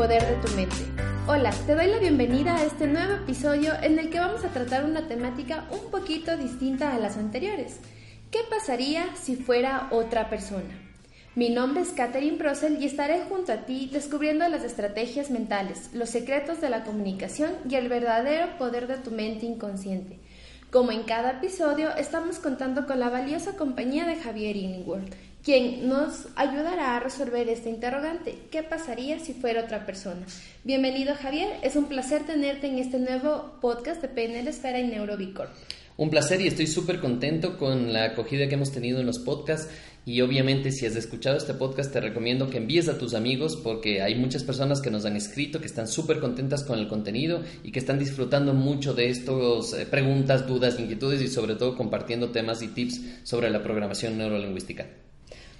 poder de tu mente. Hola, te doy la bienvenida a este nuevo episodio en el que vamos a tratar una temática un poquito distinta a las anteriores. ¿Qué pasaría si fuera otra persona? Mi nombre es Katherine Procel y estaré junto a ti descubriendo las estrategias mentales, los secretos de la comunicación y el verdadero poder de tu mente inconsciente. Como en cada episodio, estamos contando con la valiosa compañía de Javier Inningworth, quien nos ayudará a resolver esta interrogante. ¿Qué pasaría si fuera otra persona? Bienvenido Javier, es un placer tenerte en este nuevo podcast de PNL Esfera y Neurobicor. Un placer y estoy súper contento con la acogida que hemos tenido en los podcasts y obviamente si has escuchado este podcast te recomiendo que envíes a tus amigos porque hay muchas personas que nos han escrito que están súper contentas con el contenido y que están disfrutando mucho de estas eh, preguntas, dudas, inquietudes y sobre todo compartiendo temas y tips sobre la programación neurolingüística.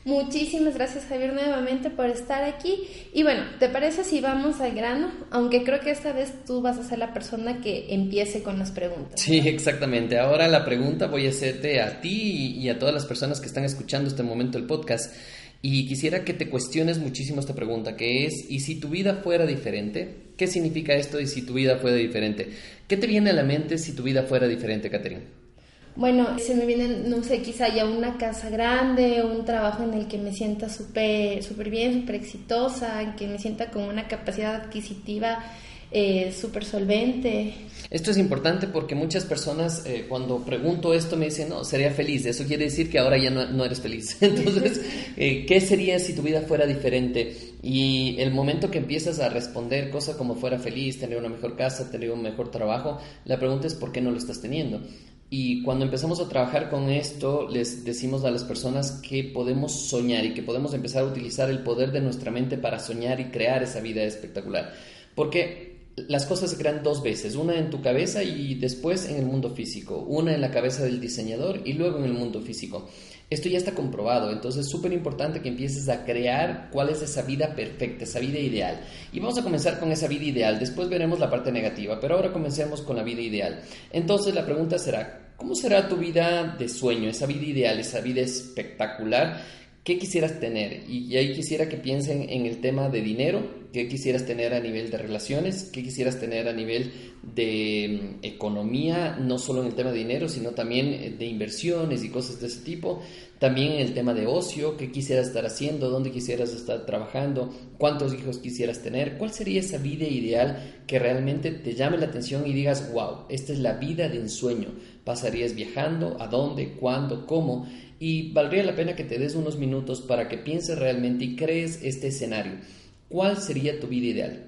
Muchísimas gracias Javier nuevamente por estar aquí. Y bueno, ¿te parece si vamos al grano? Aunque creo que esta vez tú vas a ser la persona que empiece con las preguntas. Sí, exactamente. Ahora la pregunta voy a hacerte a ti y a todas las personas que están escuchando este momento el podcast. Y quisiera que te cuestiones muchísimo esta pregunta, que es, ¿y si tu vida fuera diferente? ¿Qué significa esto y si tu vida fuera diferente? ¿Qué te viene a la mente si tu vida fuera diferente, Catherine? Bueno, se me viene, no sé, quizá ya una casa grande, un trabajo en el que me sienta súper super bien, súper exitosa, en que me sienta con una capacidad adquisitiva eh, súper solvente. Esto es importante porque muchas personas eh, cuando pregunto esto me dicen, no, sería feliz. Eso quiere decir que ahora ya no, eres feliz. Entonces, eh, ¿qué sería si tu vida fuera diferente? Y el momento que empiezas a responder cosas como fuera feliz, tener una mejor casa, tener un mejor trabajo, la pregunta es ¿por qué no lo estás teniendo? Y cuando empezamos a trabajar con esto, les decimos a las personas que podemos soñar y que podemos empezar a utilizar el poder de nuestra mente para soñar y crear esa vida espectacular. Porque las cosas se crean dos veces, una en tu cabeza y después en el mundo físico, una en la cabeza del diseñador y luego en el mundo físico. Esto ya está comprobado, entonces es súper importante que empieces a crear cuál es esa vida perfecta, esa vida ideal. Y vamos a comenzar con esa vida ideal, después veremos la parte negativa, pero ahora comencemos con la vida ideal. Entonces la pregunta será, ¿cómo será tu vida de sueño, esa vida ideal, esa vida espectacular? ¿Qué quisieras tener? Y ahí quisiera que piensen en el tema de dinero, qué quisieras tener a nivel de relaciones, qué quisieras tener a nivel de mm, economía, no solo en el tema de dinero, sino también eh, de inversiones y cosas de ese tipo, también en el tema de ocio, qué quisieras estar haciendo, dónde quisieras estar trabajando, cuántos hijos quisieras tener, cuál sería esa vida ideal que realmente te llame la atención y digas, wow, esta es la vida de ensueño, pasarías viajando, a dónde, cuándo, cómo, y valdría la pena que te des unos minutos para que pienses realmente y crees este escenario. ¿Cuál sería tu vida ideal?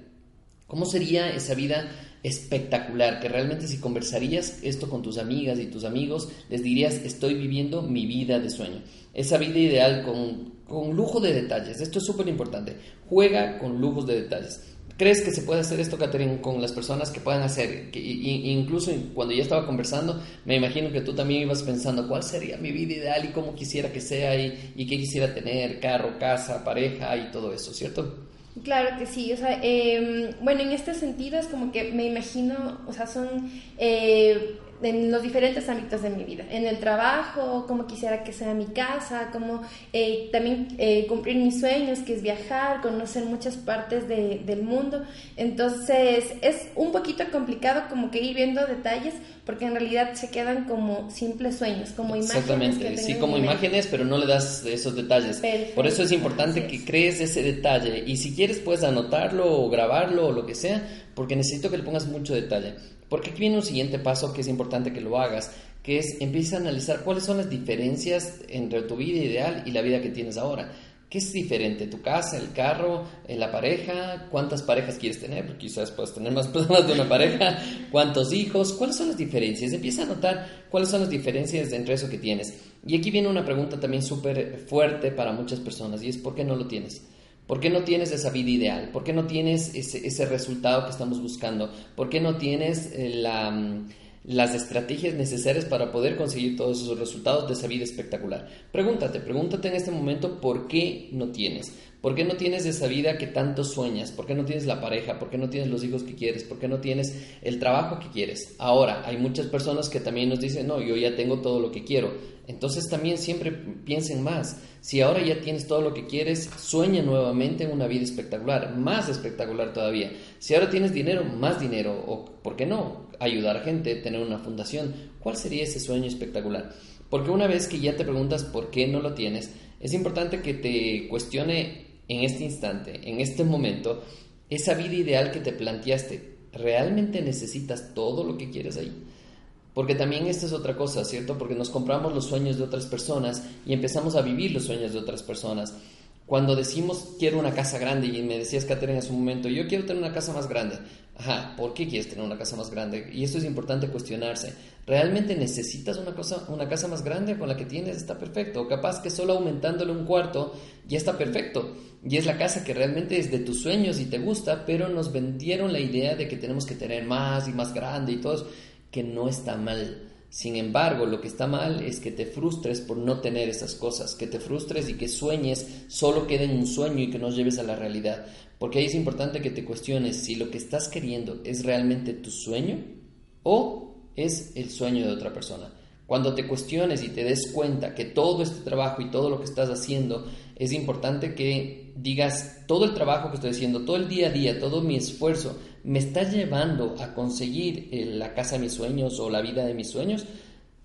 ¿Cómo sería esa vida espectacular? Que realmente si conversarías esto con tus amigas y tus amigos, les dirías, estoy viviendo mi vida de sueño. Esa vida ideal con, con lujo de detalles. Esto es súper importante. Juega con lujos de detalles. ¿Crees que se puede hacer esto, Catherine, con las personas que puedan hacer? Que, incluso cuando ya estaba conversando, me imagino que tú también ibas pensando cuál sería mi vida ideal y cómo quisiera que sea y, y qué quisiera tener, carro, casa, pareja y todo eso, ¿cierto? Claro que sí, o sea, em, bueno, en este sentido es como que me imagino, o sea, son eh, en los diferentes ámbitos de mi vida, en el trabajo, como quisiera que sea mi casa, como eh, también eh, cumplir mis sueños, que es viajar, conocer muchas partes del mundo. Entonces es un poquito complicado como que ir viendo detalles porque en realidad se quedan como simples sueños, como imágenes. Exactamente, sí, como imágenes, pero no le das esos detalles. Por eso es importante que crees ese detalle y si quieres puedes anotarlo o grabarlo o lo que sea, porque necesito que le pongas mucho detalle. Porque aquí viene un siguiente paso que es importante que lo hagas, que es empieza a analizar cuáles son las diferencias entre tu vida ideal y la vida que tienes ahora. ¿Qué es diferente? ¿Tu casa, el carro, eh, la pareja? ¿Cuántas parejas quieres tener? Porque quizás puedes tener más personas de una pareja. ¿Cuántos hijos? ¿Cuáles son las diferencias? Empieza a notar cuáles son las diferencias entre eso que tienes. Y aquí viene una pregunta también súper fuerte para muchas personas y es ¿por qué no lo tienes? ¿Por qué no tienes esa vida ideal? ¿Por qué no tienes ese, resultado que estamos buscando? ¿Por qué no tienes eh, mm, las estrategias necesarias para poder conseguir todos esos resultados de esa vida espectacular. Pregúntate, pregúntate en este momento por qué no tienes. ¿Por qué no tienes esa vida que tanto sueñas? ¿Por qué no tienes la pareja? ¿Por qué no tienes los hijos que quieres? ¿Por qué no tienes el trabajo que quieres? Ahora, hay muchas personas que también nos dicen, no, yo ya tengo todo lo que quiero. Entonces también siempre piensen más. Si ahora ya tienes todo lo que quieres, sueña nuevamente en una vida espectacular, más espectacular todavía. Si ahora tienes dinero, más dinero. O, ¿por qué no? Ayudar a gente, tener una fundación. ¿Cuál sería ese sueño espectacular? Porque una vez que ya te preguntas por qué no lo tienes, es importante que te cuestione en este instante, en este momento, esa vida ideal que te planteaste, ¿realmente necesitas todo lo que quieres ahí? Porque también esta es otra cosa, ¿cierto? Porque nos compramos los sueños de otras personas y empezamos a vivir los sueños de otras personas. Cuando decimos quiero una casa grande, y me decías, Catherine, en su momento, yo quiero tener una casa más grande. Ajá, ¿por qué quieres tener una casa más grande? Y esto es importante cuestionarse. ¿Realmente necesitas una, cosa, una casa más grande con la que tienes? Está perfecto. O capaz que solo aumentándole un cuarto ya está perfecto. Y es la casa que realmente es de tus sueños y te gusta, pero nos vendieron la idea de que tenemos que tener más y más grande y todo que no está mal. Sin embargo, lo que está mal es que te frustres por no tener esas cosas, que te frustres y que sueñes solo quede en un sueño y que no lleves a la realidad. Porque ahí es importante que te cuestiones si lo que estás queriendo es realmente tu sueño o es el sueño de otra persona. Cuando te cuestiones y te des cuenta que todo este trabajo y todo lo que estás haciendo, es importante que digas, todo el trabajo que estoy haciendo, todo el día a día, todo mi esfuerzo, me está llevando a conseguir eh, la casa de mis sueños o la vida de mis sueños,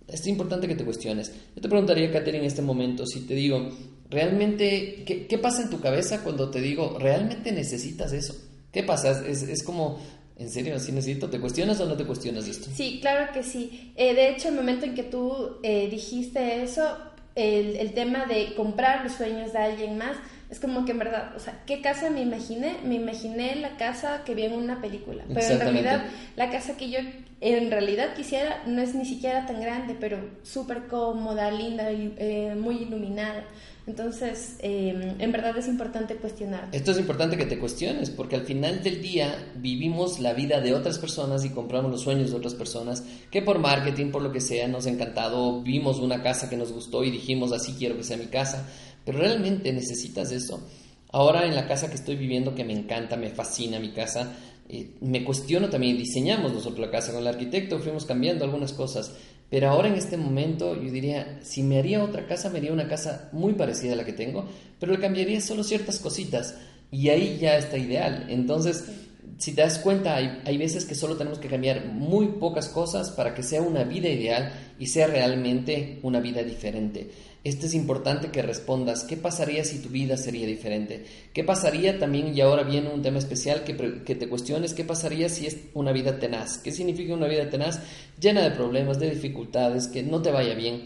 es importante que te cuestiones. Yo te preguntaría, Katherine, en este momento, si te digo, ¿realmente qué, pasa en tu cabeza cuando te digo, ¿realmente necesitas eso? ¿Qué pasa? Es, como, ¿en serio? ¿Si necesito? ¿Te cuestionas o no te cuestionas esto? Sí, claro que sí. Eh, de hecho, el momento en que tú eh, dijiste eso, el, el tema de comprar los sueños de alguien más, es como que en verdad, o sea, ¿qué casa me imaginé? Me imaginé la casa que vi en una película, pero en realidad la casa que yo en realidad quisiera no es ni siquiera tan grande, pero súper cómoda, linda, eh, muy iluminada. Entonces, em, en verdad es importante cuestionar. Esto es importante que te cuestiones, porque al final del día vivimos la vida de otras personas y compramos los sueños de otras personas, que por marketing, por lo que sea, nos ha encantado, vimos una casa que nos gustó y dijimos, así quiero que sea mi casa, pero realmente necesitas eso. Ahora en la casa que estoy viviendo, que me encanta, me fascina mi casa, eh, me cuestiono también, diseñamos nosotros la casa con el arquitecto, fuimos cambiando algunas cosas, pero ahora en este momento yo diría, si me haría otra casa, me haría una casa muy parecida a la que tengo, pero le cambiaría solo ciertas cositas y ahí ya está ideal. Entonces, si te das cuenta, hay, hay, veces que solo tenemos que cambiar muy pocas cosas para que sea una vida ideal y sea realmente una vida diferente. Esto es importante que respondas, ¿qué pasaría si tu vida sería diferente? ¿Qué pasaría también, y ahora viene un tema especial, que, que te cuestiones, ¿qué pasaría si es una vida tenaz? ¿Qué significa una vida tenaz? Llena de problemas, de dificultades, que no te vaya bien.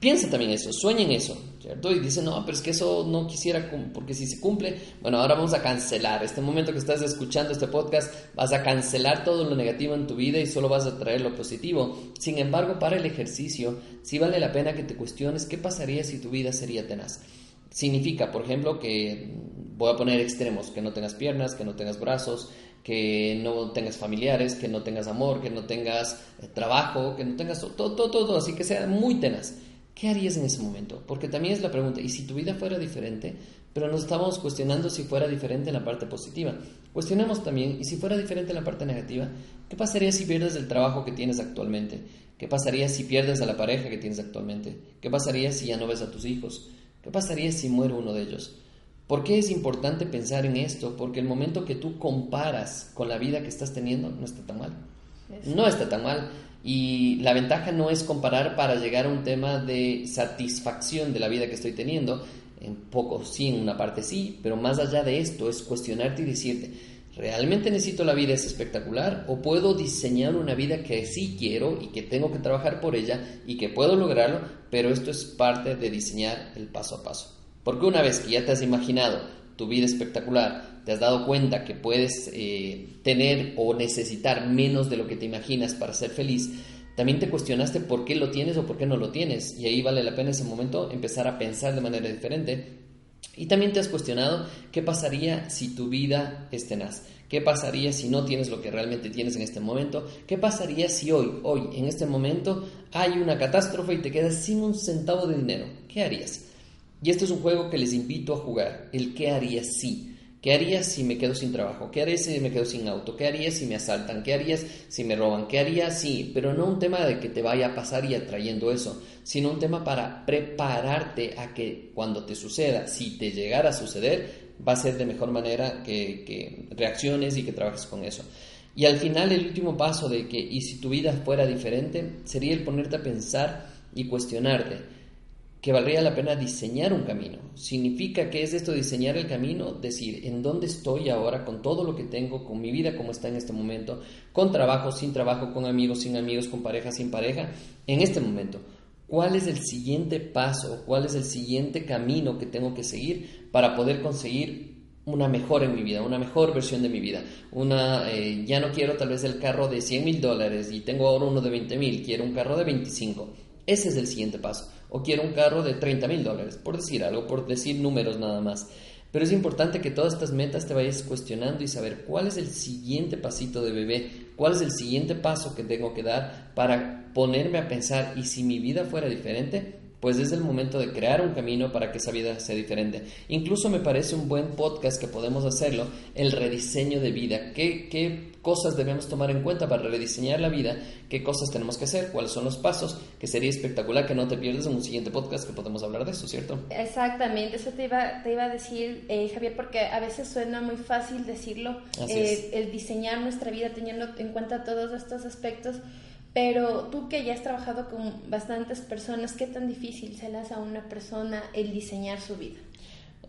Piensa también eso, sueña en eso, ¿cierto? Y dice, no, pero es que eso no quisiera, porque si se cumple, bueno, ahora vamos a cancelar. Este momento que estás escuchando este podcast, vas a cancelar todo lo negativo en tu vida y solo vas a traer lo positivo. Sin embargo, para el ejercicio, sí vale la pena que te cuestiones qué pasaría si tu vida sería tenaz. Significa, por ejemplo, que voy a poner extremos, que no tengas piernas, que no tengas brazos, que no tengas familiares, que no tengas amor, que no tengas eh, trabajo, que no tengas todo, todo, todo, así que sea muy tenaz. ¿Qué harías en ese momento? Porque también es la pregunta, ¿y si tu vida fuera diferente? Pero nos estamos cuestionando si fuera diferente en la parte positiva. Cuestionemos también, ¿y si fuera diferente en la parte negativa? ¿Qué pasaría si pierdes el trabajo que tienes actualmente? ¿Qué pasaría si pierdes a la pareja que tienes actualmente? ¿Qué pasaría si ya no ves a tus hijos? ¿Qué pasaría si muere uno de ellos? ¿Por qué es importante pensar en esto? Porque el momento que tú comparas con la vida que estás teniendo no está tan mal. No está tan mal. Y la ventaja no es comparar para llegar a un tema de satisfacción de la vida que estoy teniendo, en poco sí, en una parte sí, pero más allá de esto es cuestionarte y decirte, ¿realmente necesito la vida es espectacular o puedo diseñar una vida que sí quiero y que tengo que trabajar por ella y que puedo lograrlo, pero esto es parte de diseñar el paso a paso? Porque una vez que ya te has imaginado tu vida espectacular, te has dado cuenta que puedes eh, tener o necesitar menos de lo que te imaginas para ser feliz, también te cuestionaste por qué lo tienes o por qué no lo tienes. Y ahí vale la pena en ese momento empezar a pensar de manera diferente. Y también te has cuestionado qué pasaría si tu vida es tenaz. ¿Qué pasaría si no tienes lo que realmente tienes en este momento? ¿Qué pasaría si hoy, hoy, en este momento, hay una catástrofe y te quedas sin un centavo de dinero? ¿Qué harías? Y este es un juego que les invito a jugar, el qué harías si. ¿Qué harías si me quedo sin trabajo? ¿Qué harías si me quedo sin auto? ¿Qué harías si me asaltan? ¿Qué harías si me roban? ¿Qué harías si? Pero no un tema de que te vaya a pasar y atrayendo eso, sino un tema para prepararte a que cuando te suceda, si te llegara a suceder, va a ser de mejor manera que, que reacciones y que trabajes con eso. Y al final el último paso de que, y si tu vida fuera diferente, sería el ponerte a pensar y cuestionarte que valdría la pena diseñar un camino. Significa que es esto diseñar el camino, decir, en dónde estoy ahora con todo lo que tengo, con mi vida como está en este momento, con trabajo, sin trabajo, con amigos, sin amigos, con pareja, sin pareja, en este momento. ¿Cuál es el siguiente paso? ¿Cuál es el siguiente camino que tengo que seguir para poder conseguir una mejor en mi vida, una mejor versión de mi vida. Una, eh, ya no quiero tal vez el carro de 100 mil dólares y tengo ahora uno de 20 mil, quiero un carro de 25. Ese es el siguiente paso o quiero un carro de 30 mil dólares, por decir algo, por decir números nada más. Pero es importante que todas estas metas te vayas cuestionando y saber cuál es el siguiente pasito de bebé, cuál es el siguiente paso que tengo que dar para ponerme a pensar, ¿y si mi vida fuera diferente? Pues es el momento de crear un camino para que esa vida sea diferente. Incluso me parece un buen podcast que podemos hacerlo, el rediseño de vida. ¿Qué, qué cosas debemos tomar en cuenta para rediseñar la vida? ¿Qué cosas tenemos que hacer? ¿Cuáles son los pasos? Que sería espectacular que no te pierdas en un siguiente podcast que podemos hablar de eso, ¿cierto? Exactamente, eso te iba, te iba a decir, eh, Javier, porque a veces suena muy fácil decirlo, eh, el diseñar nuestra vida teniendo en cuenta todos estos aspectos pero tú que ya has trabajado con bastantes personas, ¿qué tan difícil se le hace a una persona el diseñar su vida?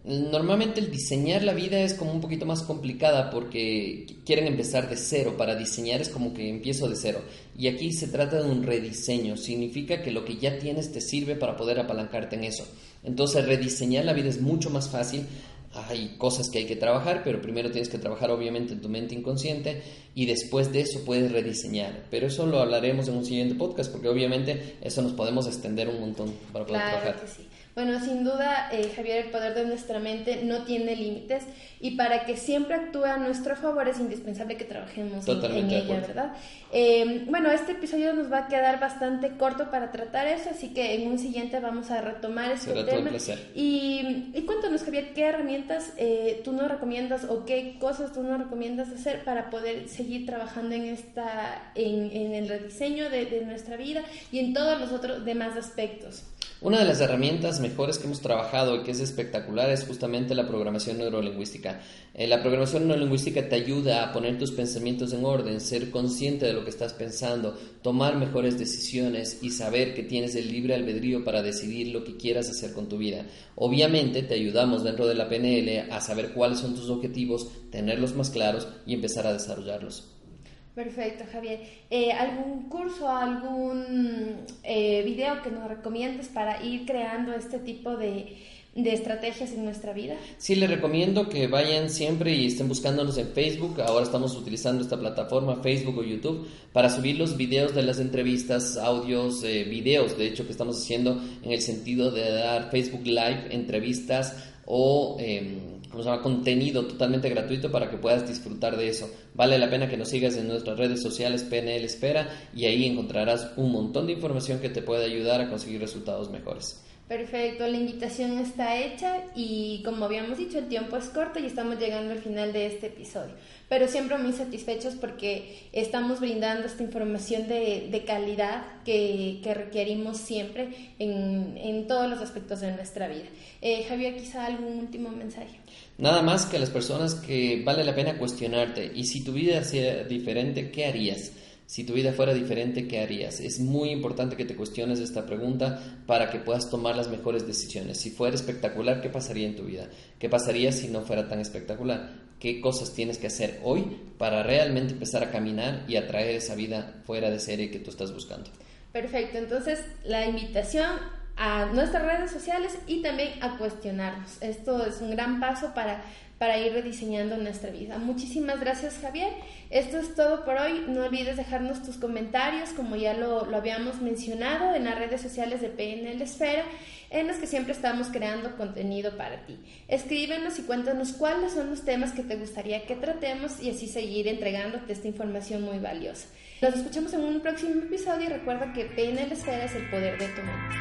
Normalmente el diseñar la vida es como un poquito más complicada porque quieren empezar de cero. Para diseñar es como que empiezo de cero. Y aquí se trata de un rediseño. Significa que lo que ya tienes te sirve para poder apalancarte en eso. Entonces rediseñar la vida es mucho más fácil hay cosas que hay que trabajar, pero primero tienes que trabajar obviamente en tu mente inconsciente y después de eso puedes rediseñar. Pero eso lo hablaremos en un siguiente podcast porque obviamente eso nos podemos extender un montón para poder trabajar. Que sí. Bueno, sin duda, eh, Javier, el poder de nuestra mente no tiene límites y para que siempre actúe a nuestro favor es indispensable que trabajemos en, ella, ¿verdad? Eh, bueno, este episodio nos va a quedar bastante corto para tratar eso, así que en un siguiente vamos a retomar este tema. Y, y, cuéntanos, Javier, ¿qué herramientas eh, tú nos recomiendas o qué cosas tú nos recomiendas hacer para poder seguir trabajando en, esta, en, en el rediseño de, de nuestra vida y en todos los otros demás aspectos? Una de las herramientas mejores que hemos trabajado y que es espectacular es justamente la programación neurolingüística. Eh, la programación neurolingüística te ayuda a poner tus pensamientos en orden, ser consciente de lo que estás pensando, tomar mejores decisiones y saber que tienes el libre albedrío para decidir lo que quieras hacer con tu vida. Obviamente te ayudamos dentro de la PNL a saber cuáles son tus objetivos, tenerlos más claros y empezar a desarrollarlos. Perfecto, Javier. Eh, ¿Algún curso, algún eh, video que nos recomiendes para ir creando este tipo de, de estrategias en nuestra vida? Sí, les recomiendo que vayan siempre y estén buscándonos en Facebook. Ahora estamos utilizando esta plataforma, Facebook o YouTube, para subir los videos de las entrevistas, audios, eh, videos, de hecho, que estamos haciendo en el sentido de dar Facebook Live, entrevistas o... Eh, se llama? contenido totalmente gratuito para que puedas disfrutar de eso. Vale la pena que nos sigas en nuestras redes sociales PNL Espera y ahí encontrarás un montón de información que te puede ayudar a conseguir resultados mejores. Perfecto, la invitación está hecha y como habíamos dicho, el tiempo es corto y estamos llegando al final de este episodio. Pero siempre muy satisfechos porque estamos brindando esta información de, calidad que, requerimos siempre en, todos los aspectos de nuestra vida. Eh, Javier, quizá algún último mensaje. Nada más que a las personas que vale la pena cuestionarte y si tu vida sea diferente, ¿qué harías? Si tu vida fuera diferente, ¿qué harías? Es muy importante que te cuestiones esta pregunta para que puedas tomar las mejores decisiones. Si fuera espectacular, ¿qué pasaría en tu vida? ¿Qué pasaría si no fuera tan espectacular? ¿Qué cosas tienes que hacer hoy para realmente empezar a caminar y atraer esa vida fuera de serie que tú estás buscando? Perfecto, entonces la invitación a nuestras redes sociales y también a cuestionarnos. Esto es un gran paso para para ir rediseñando nuestra vida. Muchísimas gracias Javier. Esto es todo por hoy. No olvides dejarnos tus comentarios, como ya lo, lo habíamos mencionado, en las redes sociales de PNL Esfera, en las que siempre estamos creando contenido para ti. Escríbenos y cuéntanos cuáles son los temas que te gustaría que tratemos y así seguir entregándote esta información muy valiosa. Nos escuchamos en un próximo episodio y recuerda que PNL Esfera es el poder de tu mente.